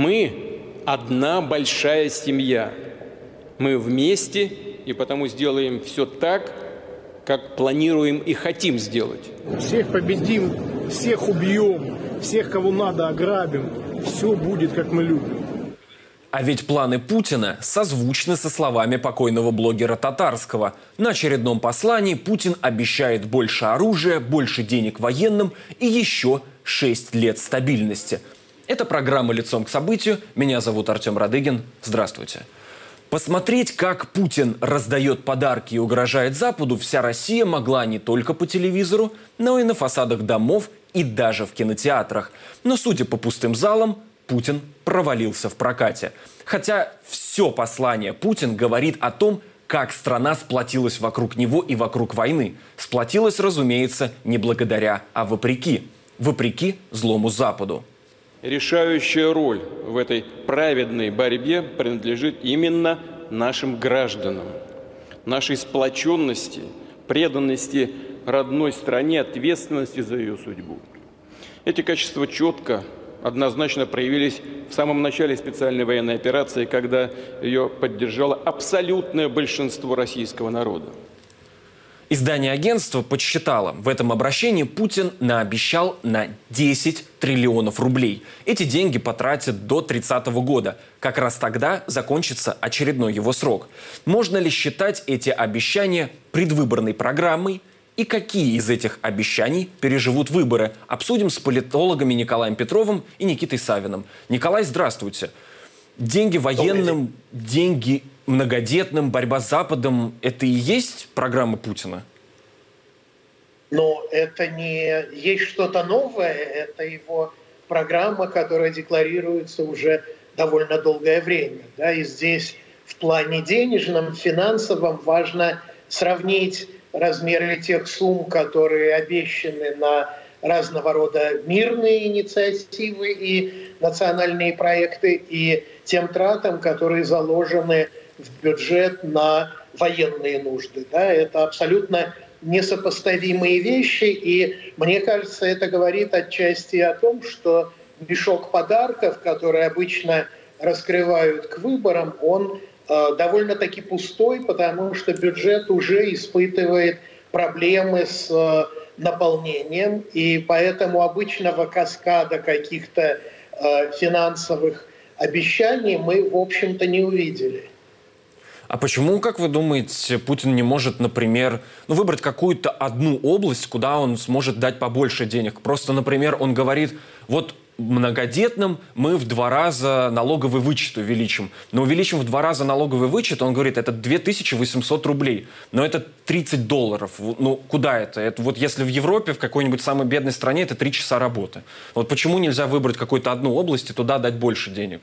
Мы одна большая семья. Мы вместе и потому сделаем все так, как планируем и хотим сделать. Всех победим, всех убьем, всех, кого надо, ограбим. Все будет, как мы любим. А ведь планы Путина созвучны со словами покойного блогера Татарского. На очередном послании Путин обещает больше оружия, больше денег военным и еще 6 лет стабильности. Это программа «Лицом к событию». Меня зовут Артем Радыгин. Здравствуйте. Посмотреть, как Путин раздает подарки и угрожает Западу, вся Россия могла не только по телевизору, но и на фасадах домов и даже в кинотеатрах. Но, судя по пустым залам, Путин провалился в прокате. Хотя все послание Путин говорит о том, как страна сплотилась вокруг него и вокруг войны. Сплотилась, разумеется, не благодаря, а вопреки. Вопреки злому Западу. Решающая роль в этой праведной борьбе принадлежит именно нашим гражданам. Нашей сплоченности, преданности родной стране, ответственности за ее судьбу. Эти качества четко однозначно проявились в самом начале специальной военной операции, когда ее поддержало абсолютное большинство российского народа. Издание агентства подсчитало, в этом обращении Путин наобещал на 10 триллионов рублей. Эти деньги потратят до 30 года. Как раз тогда закончится очередной его срок. Можно ли считать эти обещания предвыборной программой – и какие из этих обещаний переживут выборы. Обсудим с политологами Николаем Петровым и Никитой Савиным. Николай, здравствуйте. Деньги военным, деньги многодетным, борьба с Западом – это и есть программа Путина? Но это не есть что-то новое, это его программа, которая декларируется уже довольно долгое время. Да? И здесь в плане денежном, финансовом важно сравнить размеры тех сумм, которые обещаны на разного рода мирные инициативы и национальные проекты, и тем тратам, которые заложены в бюджет на военные нужды. Да, это абсолютно несопоставимые вещи, и мне кажется, это говорит отчасти о том, что мешок подарков, который обычно раскрывают к выборам, он Э, довольно-таки пустой, потому что бюджет уже испытывает проблемы с э, наполнением, и поэтому обычного каскада каких-то э, финансовых обещаний мы, в общем-то, не увидели. А почему, как вы думаете, Путин не может, например, ну, выбрать какую-то одну область, куда он сможет дать побольше денег? Просто, например, он говорит, вот многодетным мы в два раза налоговый вычет увеличим. Но увеличим в два раза налоговый вычет, он говорит, это 2800 рублей. Но это 30 долларов. Ну, куда это? Это вот если в Европе, в какой-нибудь самой бедной стране, это 3 часа работы. Вот почему нельзя выбрать какую-то одну область и туда дать больше денег?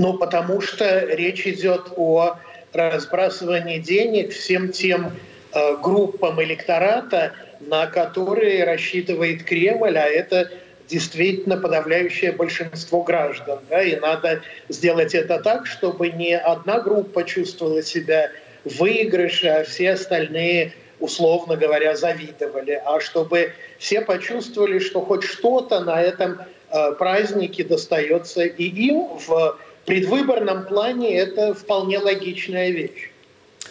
Ну, потому что речь идет о разбрасывании денег всем тем э, группам электората, на которые рассчитывает Кремль, а это действительно подавляющее большинство граждан. Да, и надо сделать это так, чтобы не одна группа чувствовала себя в выигрыше, а все остальные, условно говоря, завидовали, а чтобы все почувствовали, что хоть что-то на этом э, празднике достается и им в предвыборном плане это вполне логичная вещь.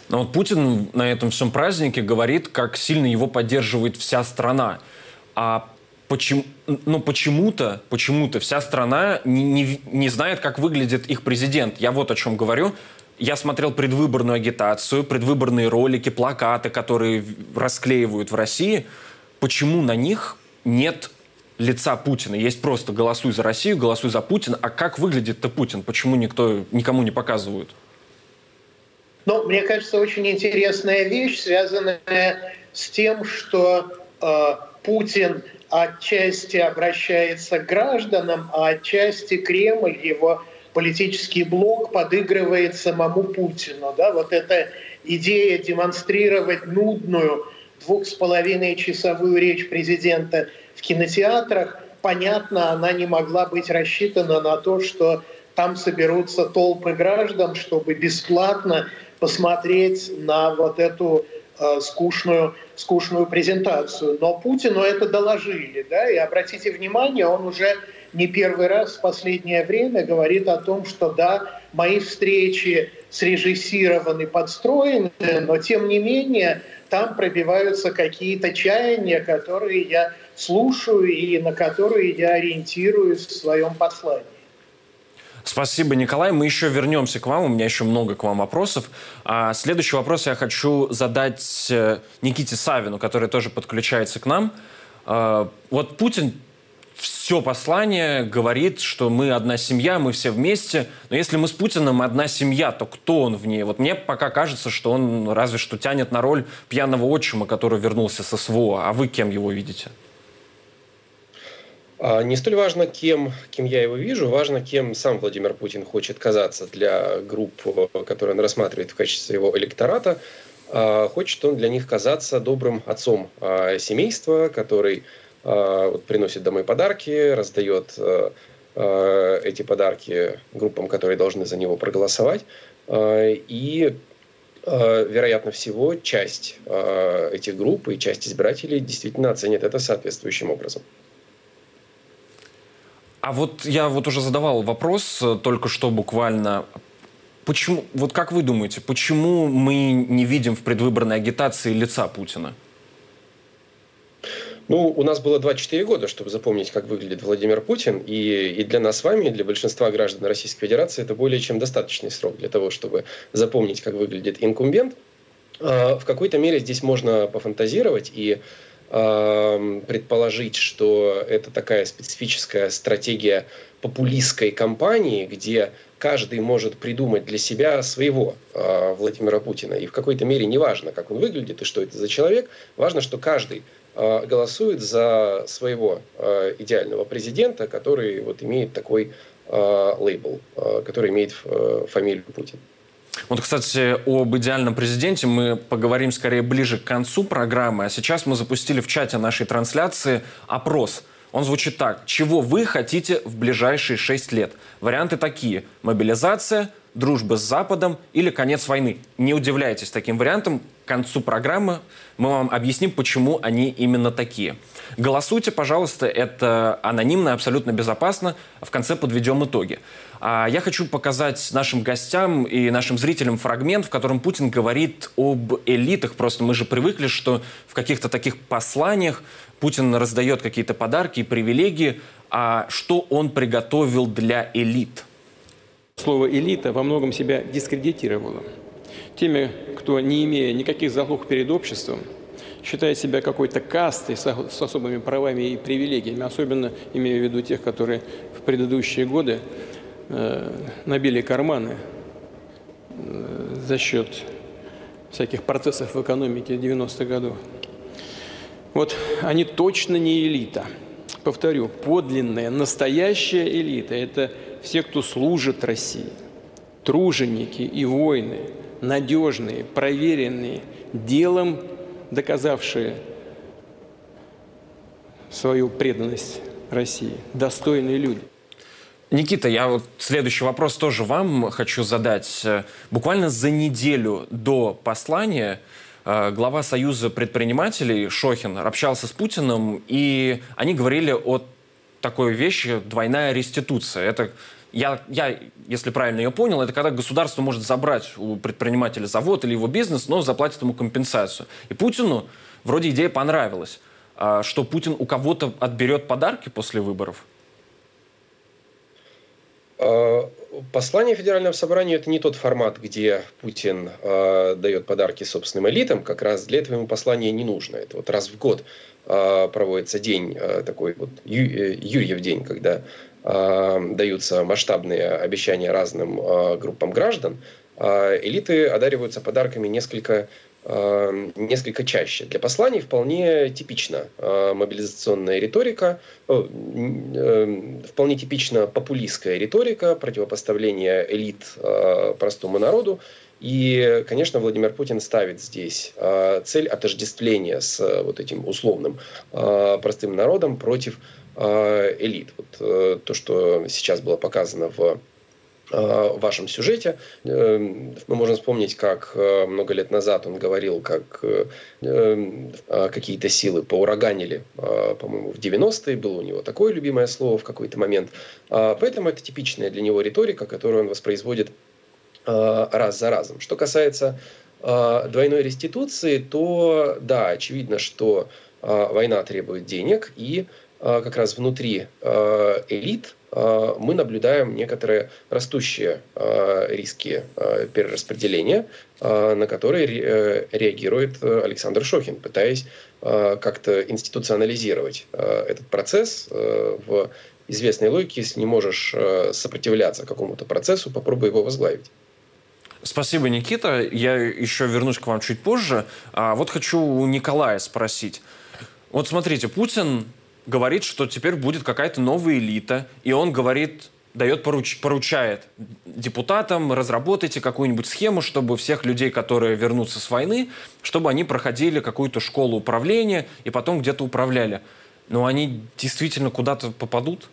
Но вот Путин на этом всем празднике говорит, как сильно его поддерживает вся страна. А почему, ну, почему-то, почему-то вся страна не, не, не знает, как выглядит их президент. Я вот о чем говорю. Я смотрел предвыборную агитацию, предвыборные ролики, плакаты, которые расклеивают в России. Почему на них нет лица Путина? Есть просто «голосуй за Россию», «голосуй за Путина». А как выглядит-то Путин? Почему никто никому не показывают? Ну, мне кажется, очень интересная вещь, связанная с тем, что э, Путин – отчасти обращается к гражданам, а отчасти Кремль, его политический блок подыгрывает самому Путину. Да? Вот эта идея демонстрировать нудную двух с половиной часовую речь президента в кинотеатрах, понятно, она не могла быть рассчитана на то, что там соберутся толпы граждан, чтобы бесплатно посмотреть на вот эту Э, скучную, скучную презентацию. Но Путину это доложили. Да? И обратите внимание, он уже не первый раз в последнее время говорит о том, что да, мои встречи срежиссированы, подстроены, но тем не менее там пробиваются какие-то чаяния, которые я слушаю и на которые я ориентируюсь в своем послании. Спасибо, Николай. Мы еще вернемся к вам. У меня еще много к вам вопросов. А следующий вопрос я хочу задать э, Никите Савину, который тоже подключается к нам. А, вот Путин все послание говорит, что мы одна семья, мы все вместе. Но если мы с Путиным одна семья, то кто он в ней? Вот мне пока кажется, что он разве что тянет на роль пьяного отчима, который вернулся со СВО. А вы кем его видите? А, не столь важно, кем, кем я его вижу, важно, кем сам Владимир Путин хочет казаться для групп, которые он рассматривает в качестве своего электората. А, хочет он для них казаться добрым отцом а, семейства, который приносит домой подарки, раздает эти подарки группам, которые должны за него проголосовать. И вероятно всего, часть этих групп и часть избирателей действительно оценит это соответствующим образом. А вот я вот уже задавал вопрос э, только что буквально. Почему, вот как вы думаете, почему мы не видим в предвыборной агитации лица Путина? Ну, у нас было 24 года, чтобы запомнить, как выглядит Владимир Путин. И, и для нас с вами, и для большинства граждан Российской Федерации, это более чем достаточный срок для того, чтобы запомнить, как выглядит инкумбент. А, в какой-то мере здесь можно пофантазировать и предположить, что это такая специфическая стратегия популистской кампании, где каждый может придумать для себя своего э, Владимира Путина. И в какой-то мере не важно, как он выглядит и что это за человек, важно, что каждый э, голосует за своего э, идеального президента, который вот имеет такой э, лейбл, э, который имеет э, фамилию Путин. Вот, кстати, об идеальном президенте мы поговорим скорее ближе к концу программы. А сейчас мы запустили в чате нашей трансляции опрос. Он звучит так. Чего вы хотите в ближайшие шесть лет? Варианты такие. Мобилизация, дружба с Западом или конец войны. Не удивляйтесь таким вариантам. Концу программы мы вам объясним, почему они именно такие. Голосуйте, пожалуйста, это анонимно, абсолютно безопасно. В конце подведем итоги. А я хочу показать нашим гостям и нашим зрителям фрагмент, в котором Путин говорит об элитах. Просто мы же привыкли, что в каких-то таких посланиях Путин раздает какие-то подарки и привилегии. А что он приготовил для элит? Слово «элита» во многом себя дискредитировало. Теми, кто, не имея никаких залог перед обществом, считает себя какой-то кастой с особыми правами и привилегиями, особенно имея в виду тех, которые в предыдущие годы Э, набили карманы э, за счет всяких процессов в экономике 90-х годов. Вот они точно не элита. Повторю, подлинная, настоящая элита – это все, кто служит России. Труженики и воины, надежные, проверенные, делом доказавшие свою преданность России, достойные люди. Никита, я вот следующий вопрос тоже вам хочу задать. Буквально за неделю до послания э, глава Союза предпринимателей Шохин общался с Путиным, и они говорили о такой вещи двойная реституция. Это я, я, если правильно ее понял, это когда государство может забрать у предпринимателя завод или его бизнес, но заплатит ему компенсацию. И Путину вроде идея понравилась, а что Путин у кого-то отберет подарки после выборов – а, послание Федерального собрания это не тот формат, где Путин э, дает подарки собственным элитам. Как раз для этого ему послание не нужно. Это вот раз в год проводится день э, такой вот Ю, э, Юрьев день, когда э, даются масштабные обещания разным группам граждан. Элиты одариваются подарками несколько несколько чаще. Для посланий вполне типична мобилизационная риторика, э, вполне типична популистская риторика, противопоставление элит простому народу. И, конечно, Владимир Путин ставит здесь цель отождествления с вот этим условным простым народом против элит. Вот то, что сейчас было показано в в вашем сюжете. Мы можем вспомнить, как много лет назад он говорил, как какие-то силы поураганили, по-моему, в 90-е, было у него такое любимое слово в какой-то момент. Поэтому это типичная для него риторика, которую он воспроизводит раз за разом. Что касается двойной реституции, то да, очевидно, что война требует денег, и как раз внутри элит Э, мы наблюдаем некоторые растущие э, риски э, перераспределения, на которые реагирует Александр Шохин, пытаясь как-то институционализировать этот процесс в известной логике. Если не можешь сопротивляться какому-то процессу, попробуй его возглавить. Спасибо, Никита. Я еще вернусь к вам чуть позже. А вот хочу у Николая спросить. Вот смотрите, Путин говорит, что теперь будет какая-то новая элита, и он говорит, дает поруч, поручает депутатам, разработайте какую-нибудь схему, чтобы всех людей, которые вернутся с войны, чтобы они проходили какую-то школу управления и потом где-то управляли. Но они действительно куда-то попадут?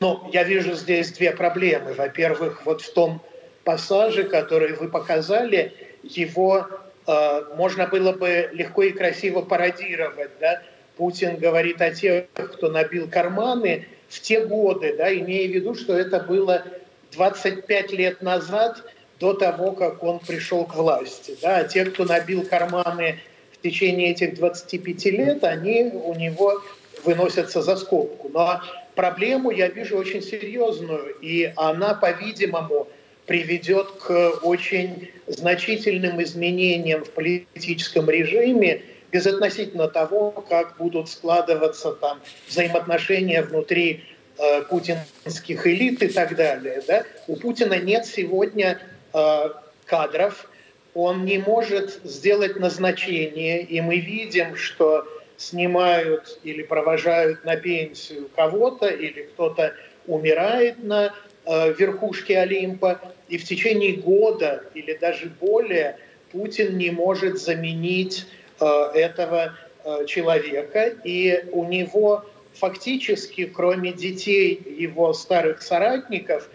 Ну, я вижу здесь две проблемы. Во-первых, вот в том пассаже, который вы показали, его э, можно было бы легко и красиво пародировать, да, Путин говорит о тех, кто набил карманы в те годы, да, имея в виду, что это было 25 лет назад, до того, как он пришел к власти. Да. А те, кто набил карманы в течение этих 25 лет, они у него выносятся за скобку. Но проблему я вижу очень серьезную, и она, по-видимому, приведет к очень значительным изменениям в политическом режиме, безотносительно того, как будут складываться там взаимоотношения внутри э, путинских элит и так далее. Да? У Путина нет сегодня э, кадров, он не может сделать назначение, и мы видим, что снимают или провожают на пенсию кого-то, или кто-то умирает на э, верхушке Олимпа, и в течение года или даже более Путин не может заменить Э, этого э, человека, и у него фактически, кроме детей его старых соратников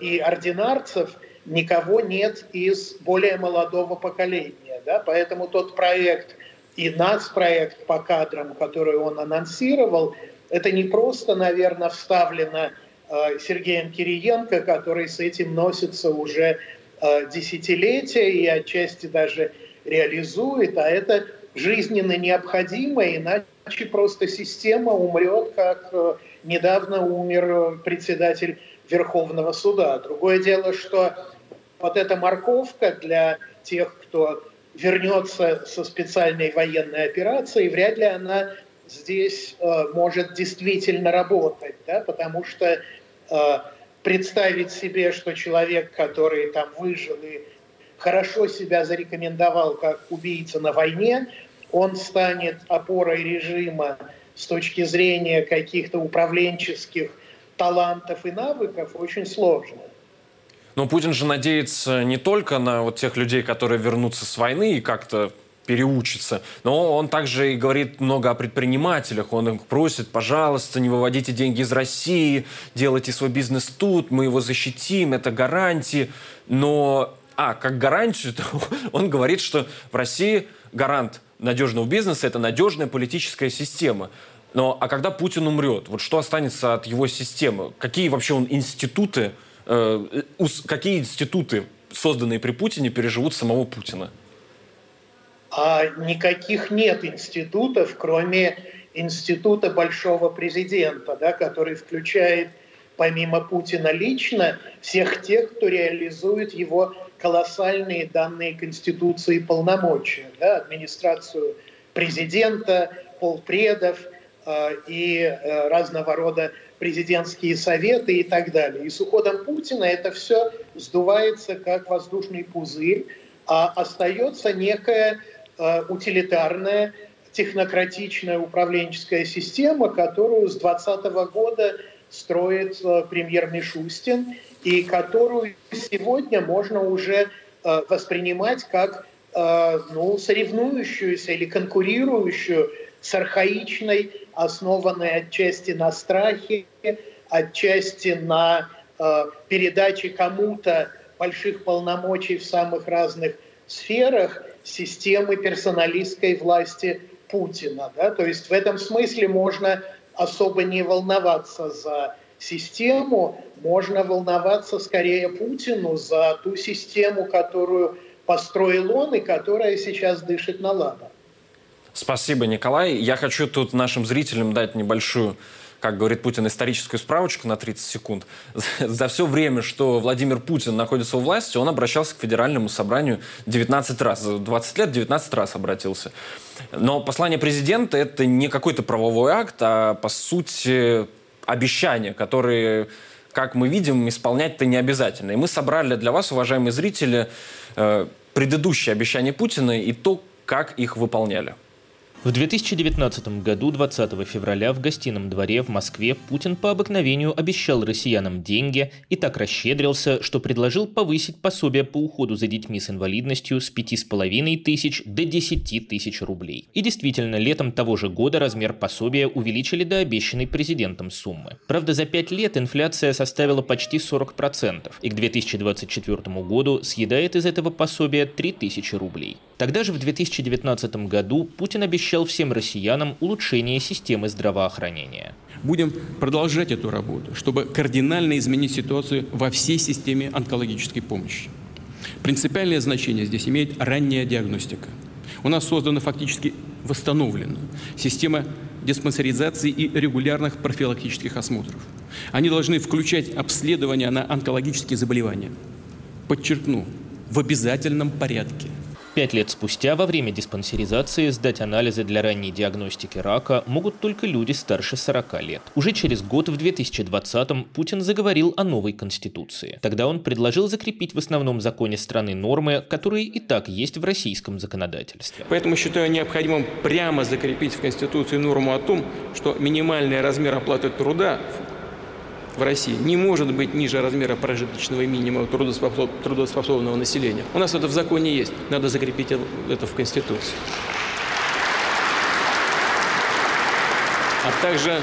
и ординарцев, никого нет из более молодого поколения. Да? Поэтому тот проект и нацпроект по кадрам, который он анонсировал, это не просто, наверное, вставлено Сергеем Кириенко, который с этим носится уже десятилетия и отчасти даже реализует, а это жизненно необходимо, иначе просто система умрет, как э, недавно умер председатель Верховного суда. Другое дело, что вот эта морковка для тех, кто вернется со специальной военной операцией, вряд ли она здесь э, может действительно работать, да, потому что э, представить себе, что человек, который там выжил и хорошо себя зарекомендовал как убийца на войне, он станет опорой режима с точки зрения каких-то управленческих талантов и навыков, очень сложно. Но Путин же надеется не только на вот тех людей, которые вернутся с войны и как-то переучится. Но он также и говорит много о предпринимателях. Он их просит, пожалуйста, не выводите деньги из России, делайте свой бизнес тут, мы его защитим, это гарантии. Но а, как гарантию, он говорит, что в России гарант надежного бизнеса – это надежная политическая система. Но а когда Путин умрет, вот что останется от его системы? Какие вообще он институты, э, какие институты, созданные при Путине, переживут самого Путина? А никаких нет институтов, кроме института большого президента, да, который включает помимо Путина лично всех тех, кто реализует его колоссальные данные Конституции полномочия, да, администрацию президента, полпредов э, и э, разного рода президентские советы и так далее. И с уходом Путина это все сдувается как воздушный пузырь, а остается некая утилитарная технократичная управленческая система, которую с 2020 года строит э, премьер Мишустин и которую сегодня можно уже э, воспринимать как э, ну, соревнующуюся или конкурирующую с архаичной, основанной отчасти на страхе, отчасти на э, передачи кому-то больших полномочий в самых разных сферах системы персоналистской власти Путина. Да? То есть в этом смысле можно особо не волноваться за систему, можно волноваться скорее Путину за ту систему, которую построил он и которая сейчас дышит на ладан. Спасибо, Николай. Я хочу тут нашим зрителям дать небольшую как говорит Путин, историческую справочку на 30 секунд. За все время, что Владимир Путин находится у власти, он обращался к Федеральному собранию 19 раз. За 20 лет 19 раз обратился. Но послание президента – это не какой-то правовой акт, а, по сути, обещания, которые как мы видим, исполнять-то не обязательно. И мы собрали для вас, уважаемые зрители, э, предыдущие обещания Путина и то, как их выполняли. В 2019 году, 20 февраля, в гостином дворе в Москве Путин по обыкновению обещал россиянам деньги и так расщедрился, что предложил повысить пособие по уходу за детьми с инвалидностью с 5,5 тысяч до 10 тысяч рублей. И действительно, летом того же года размер пособия увеличили до обещанной президентом суммы. Правда, за 5 лет инфляция составила почти 40%, и к 2024 году съедает из этого пособия 3 тысячи рублей. Тогда же в 2019 году Путин обещал всем россиянам улучшение системы здравоохранения. Будем продолжать эту работу, чтобы кардинально изменить ситуацию во всей системе онкологической помощи. Принципиальное значение здесь имеет ранняя диагностика. У нас создана фактически восстановлена система диспансеризации и регулярных профилактических осмотров. Они должны включать обследование на онкологические заболевания. Подчеркну, в обязательном порядке – Пять лет спустя во время диспансеризации сдать анализы для ранней диагностики рака могут только люди старше 40 лет. Уже через год, в 2020-м, Путин заговорил о новой конституции. Тогда он предложил закрепить в основном законе страны нормы, которые и так есть в российском законодательстве. Поэтому считаю необходимым прямо закрепить в Конституции норму о том, что минимальный размер оплаты труда в России не может быть ниже размера прожиточного минимума трудоспособ... трудоспособного населения. У нас это в законе есть. Надо закрепить это в Конституции. А также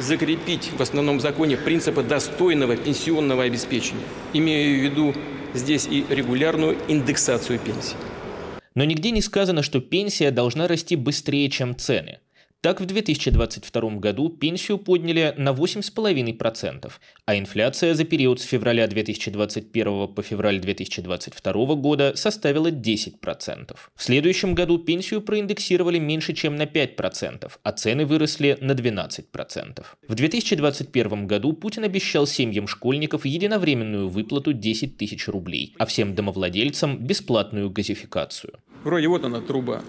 закрепить в основном законе принципы достойного пенсионного обеспечения. Имею в виду здесь и регулярную индексацию пенсий. Но нигде не сказано, что пенсия должна расти быстрее, чем цены. Так, в 2022 году пенсию подняли на 8,5%, а инфляция за период с февраля 2021 по февраль 2022 года составила 10%. В следующем году пенсию проиндексировали меньше, чем на 5%, а цены выросли на 12%. В 2021 году Путин обещал семьям школьников единовременную выплату 10 тысяч рублей, а всем домовладельцам бесплатную газификацию. Вроде вот она труба,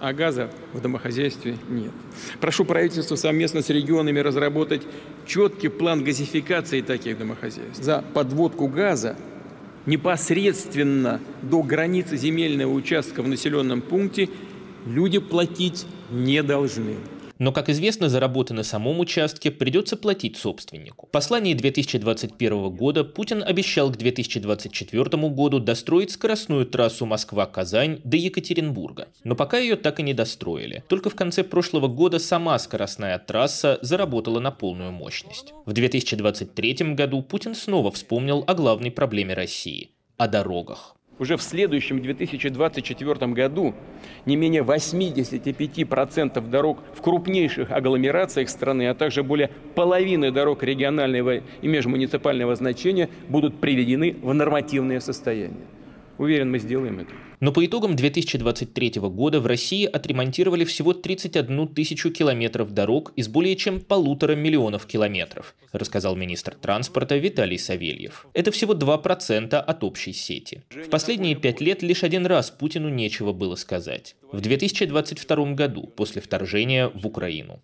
а газа в домохозяйстве нет. Прошу правительство совместно с регионами разработать четкий план газификации таких домохозяйств. За подводку газа непосредственно до границы земельного участка в населенном пункте люди платить не должны. Но, как известно, за работы на самом участке придется платить собственнику. В послании 2021 года Путин обещал к 2024 году достроить скоростную трассу Москва-Казань до Екатеринбурга. Но пока ее так и не достроили. Только в конце прошлого года сама скоростная трасса заработала на полную мощность. В 2023 году Путин снова вспомнил о главной проблеме России – о дорогах. Уже в следующем 2024 году не менее 85% дорог в крупнейших агломерациях страны, а также более половины дорог регионального и межмуниципального значения будут приведены в нормативное состояние. Уверен, мы сделаем это. Но по итогам 2023 года в России отремонтировали всего 31 тысячу километров дорог из более чем полутора миллионов километров, рассказал министр транспорта Виталий Савельев. Это всего 2% от общей сети. В последние пять лет лишь один раз Путину нечего было сказать. В 2022 году, после вторжения в Украину.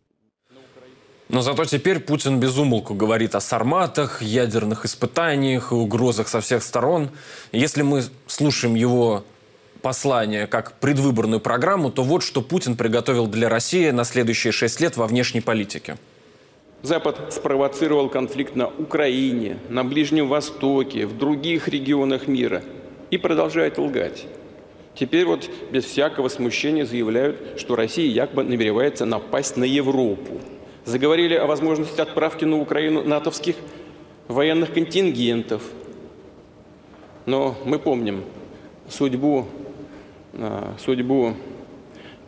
Но зато теперь Путин безумолку говорит о сарматах, ядерных испытаниях, угрозах со всех сторон. Если мы слушаем его послание как предвыборную программу, то вот что Путин приготовил для России на следующие шесть лет во внешней политике. Запад спровоцировал конфликт на Украине, на Ближнем Востоке, в других регионах мира и продолжает лгать. Теперь вот без всякого смущения заявляют, что Россия якобы намеревается напасть на Европу заговорили о возможности отправки на Украину натовских военных контингентов. Но мы помним судьбу, судьбу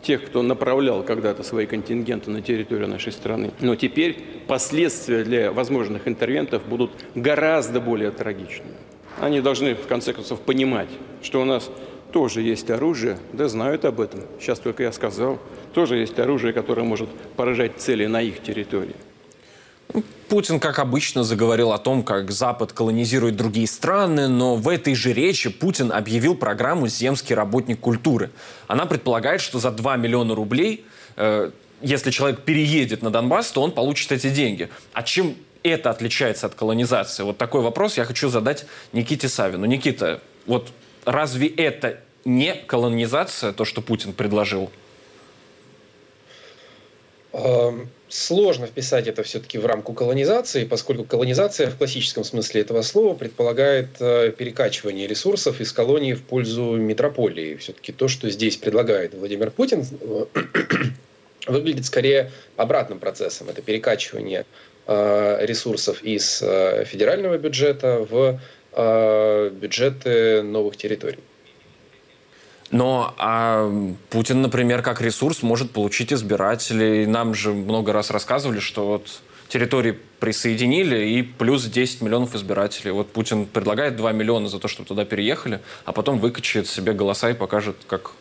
тех, кто направлял когда-то свои контингенты на территорию нашей страны. Но теперь последствия для возможных интервентов будут гораздо более трагичными. Они должны, в конце концов, понимать, что у нас тоже есть оружие, да знают об этом, сейчас только я сказал, тоже есть оружие, которое может поражать цели на их территории. Путин, как обычно, заговорил о том, как Запад колонизирует другие страны, но в этой же речи Путин объявил программу «Земский работник культуры». Она предполагает, что за 2 миллиона рублей, э, если человек переедет на Донбасс, то он получит эти деньги. А чем это отличается от колонизации? Вот такой вопрос я хочу задать Никите Савину. Никита, вот разве это не колонизация, то, что Путин предложил? Эм, сложно вписать это все-таки в рамку колонизации, поскольку колонизация в классическом смысле этого слова предполагает э, перекачивание ресурсов из колонии в пользу метрополии. Все-таки то, что здесь предлагает Владимир Путин, э, выглядит скорее обратным процессом. Это перекачивание э, ресурсов из федерального бюджета в бюджеты новых территорий. Но а Путин, например, как ресурс может получить избирателей. Нам же много раз рассказывали, что вот территории присоединили и плюс 10 миллионов избирателей. Вот Путин предлагает 2 миллиона за то, чтобы туда переехали, а потом выкачает себе голоса и покажет, как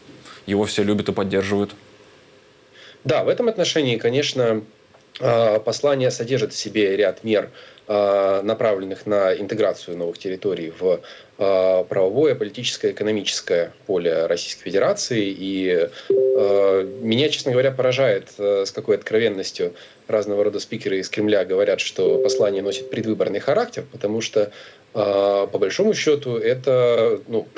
его все любят и поддерживают. Да, в этом отношении, конечно, послание содержит в себе ряд мер, а, направленных на интеграцию новых территорий в а, правовое, политическое, экономическое поле Российской Федерации. И меня, честно говоря, поражает, с какой откровенностью разного рода спикеры из Кремля говорят, что послание носит предвыборный характер, потому что, по большому счету, это, ну,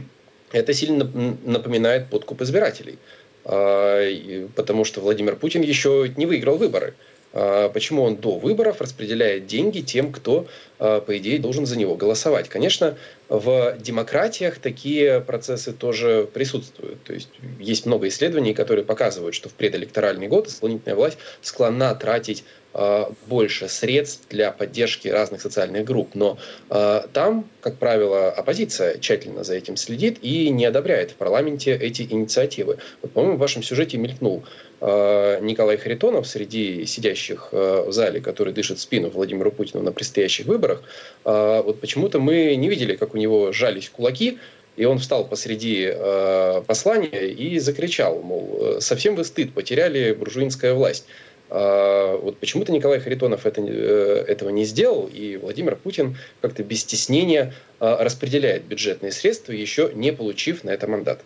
это сильно напоминает подкуп избирателей потому что Владимир Путин еще не выиграл выборы. А, почему он до выборов распределяет деньги тем, кто, а, по идее, должен за него голосовать. Конечно, в демократиях такие процессы тоже присутствуют. То есть есть много исследований, которые показывают, что в предэлекторальный год исполнительная власть склонна тратить а, больше средств для поддержки разных социальных групп. Но э, там, как правило, оппозиция тщательно за этим следит и не одобряет в парламенте эти инициативы. Вот, по-моему, в вашем сюжете мелькнул э, Николай Харитонов среди сидящих э, в зале, который дышит спину Владимиру Путину на предстоящих выборах. Э, вот почему-то мы не видели, как у него жались кулаки, и он встал посреди э, послания и закричал, мол, совсем вы стыд, потеряли буржуинская власть. А, вот почему-то Николай Харитонов это, э, этого не сделал, и Владимир Путин как-то без стеснения а, распределяет бюджетные средства, еще не получив на это мандат.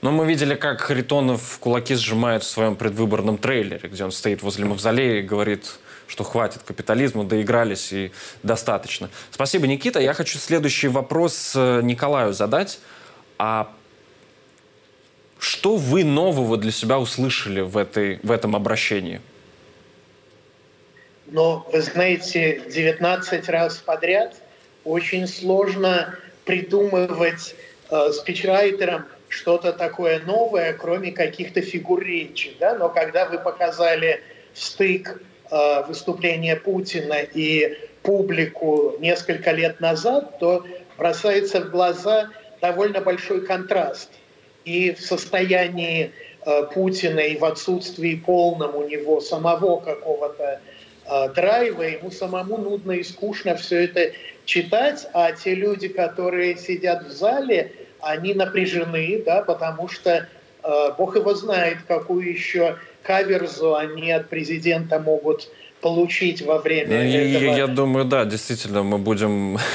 Но мы видели, как Харитонов кулаки сжимает в своем предвыборном трейлере, где он стоит возле мавзолея и говорит, что хватит капитализма, доигрались и достаточно. Спасибо, Никита. Я хочу следующий вопрос э, Николаю задать. А что вы нового для себя услышали в, этой, в этом обращении? но, вы знаете, 19 раз подряд очень сложно придумывать э, спичрайтерам что-то такое новое, кроме каких-то фигур речи. Да? Но когда вы показали стык э, выступления Путина и публику несколько лет назад, то бросается в глаза довольно большой контраст. И в состоянии э, Путина и в отсутствии полном у него самого какого-то Э, драйва, ему самому нудно и скучно все это читать, а те люди, которые сидят в зале, они напряжены, да, потому что Бог его знает, какую еще каверзу они от президента могут получить во время ну, этого. Я, я думаю, да, действительно, мы будем...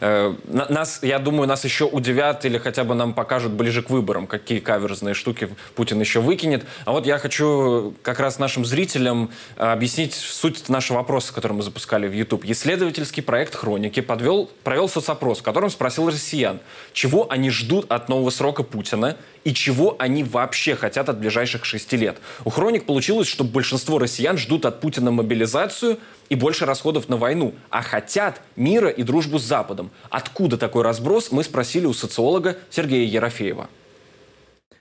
Э, нас, я думаю, нас еще удивят или хотя бы нам покажут ближе к выборам, какие каверзные штуки Путин еще выкинет. А вот я хочу как раз нашим зрителям э, объяснить суть нашего вопроса, который мы запускали в YouTube. Исследовательский проект «Хроники» подвел, провел соцопрос, в котором спросил россиян, чего они ждут от нового срока Путина и чего они вообще хотят от ближайших шести лет. У «Хроник» получилось, что большинство россиян ждут от Путина мобилизацию и больше расходов на войну, а хотят мира и дружбу с Западом. Откуда такой разброс, мы спросили у социолога Сергея Ерофеева.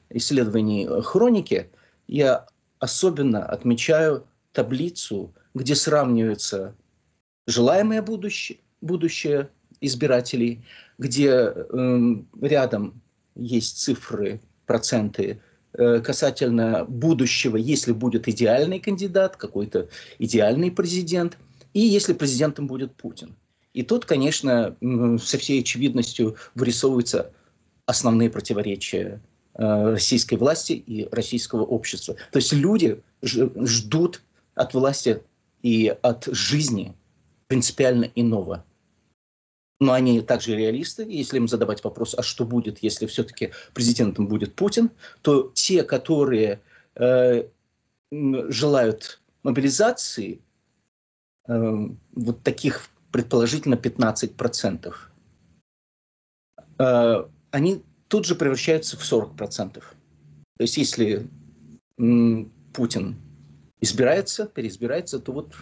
Исследований «Хроники» я особенно отмечаю таблицу, где сравнивается желаемое будущее будущее избирателей, где э, рядом есть цифры, проценты касательно будущего, если будет идеальный кандидат, какой-то идеальный президент, и если президентом будет Путин. И тут, конечно, со всей очевидностью вырисовываются основные противоречия э, российской власти и российского общества. То есть люди ждут от власти и от жизни принципиально иного. Но они также реалисты. Если им задавать вопрос, а что будет, если все-таки президентом будет Путин, то те, которые э, желают мобилизации, э, вот таких предположительно 15%, э, они тут же превращаются в 40%. То есть если м, Путин избирается, переизбирается, то вот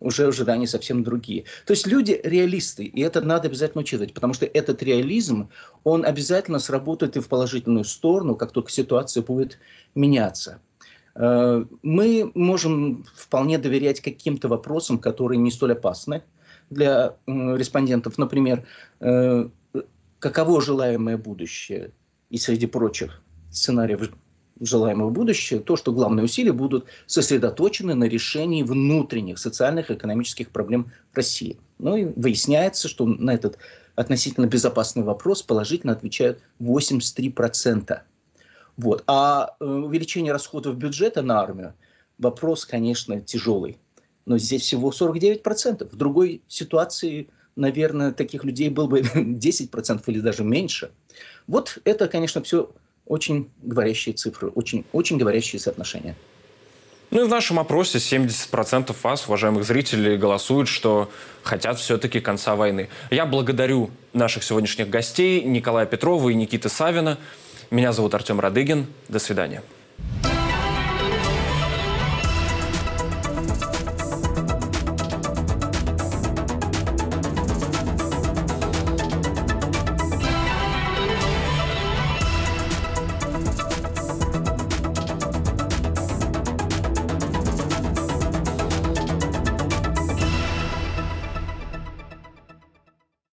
уже ожидания совсем другие. То есть люди реалисты, и это надо обязательно учитывать, потому что этот реализм, он обязательно сработает и в положительную сторону, как только ситуация будет меняться. Э, мы можем вполне доверять каким-то вопросам, которые не столь опасны для респондентов. Например, э, каково желаемое будущее? И среди прочих сценариев желаемого будущего, то, что главные усилия будут сосредоточены на решении внутренних социальных и экономических проблем России. Ну и выясняется, что на этот относительно безопасный вопрос положительно отвечают 83%. Вот. А э, увеличение расходов бюджета на армию – вопрос, конечно, тяжелый. Но здесь всего 49%. В другой ситуации, наверное, таких людей было бы 10% или даже меньше. Вот это, конечно, все очень говорящие цифры, очень, очень говорящие соотношения. Ну и в нашем опросе 70% вас, уважаемых зрителей, голосуют, что хотят все-таки конца войны. Я благодарю наших сегодняшних гостей Николая Петрова и Никиты Савина. Меня зовут Артем Радыгин. До свидания.